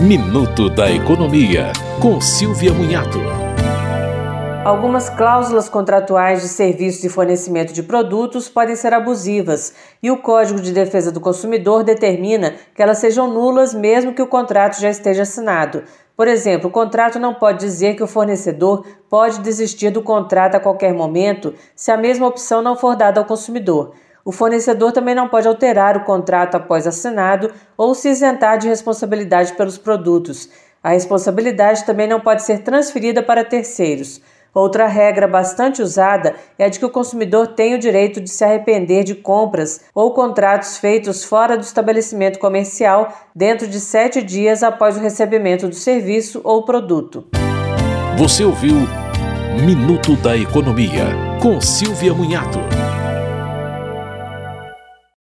Minuto da Economia, com Silvia Munhato. Algumas cláusulas contratuais de serviços e fornecimento de produtos podem ser abusivas e o Código de Defesa do Consumidor determina que elas sejam nulas mesmo que o contrato já esteja assinado. Por exemplo, o contrato não pode dizer que o fornecedor pode desistir do contrato a qualquer momento se a mesma opção não for dada ao consumidor. O fornecedor também não pode alterar o contrato após assinado ou se isentar de responsabilidade pelos produtos. A responsabilidade também não pode ser transferida para terceiros. Outra regra bastante usada é a de que o consumidor tem o direito de se arrepender de compras ou contratos feitos fora do estabelecimento comercial dentro de sete dias após o recebimento do serviço ou produto. Você ouviu Minuto da Economia, com Silvia Munhato.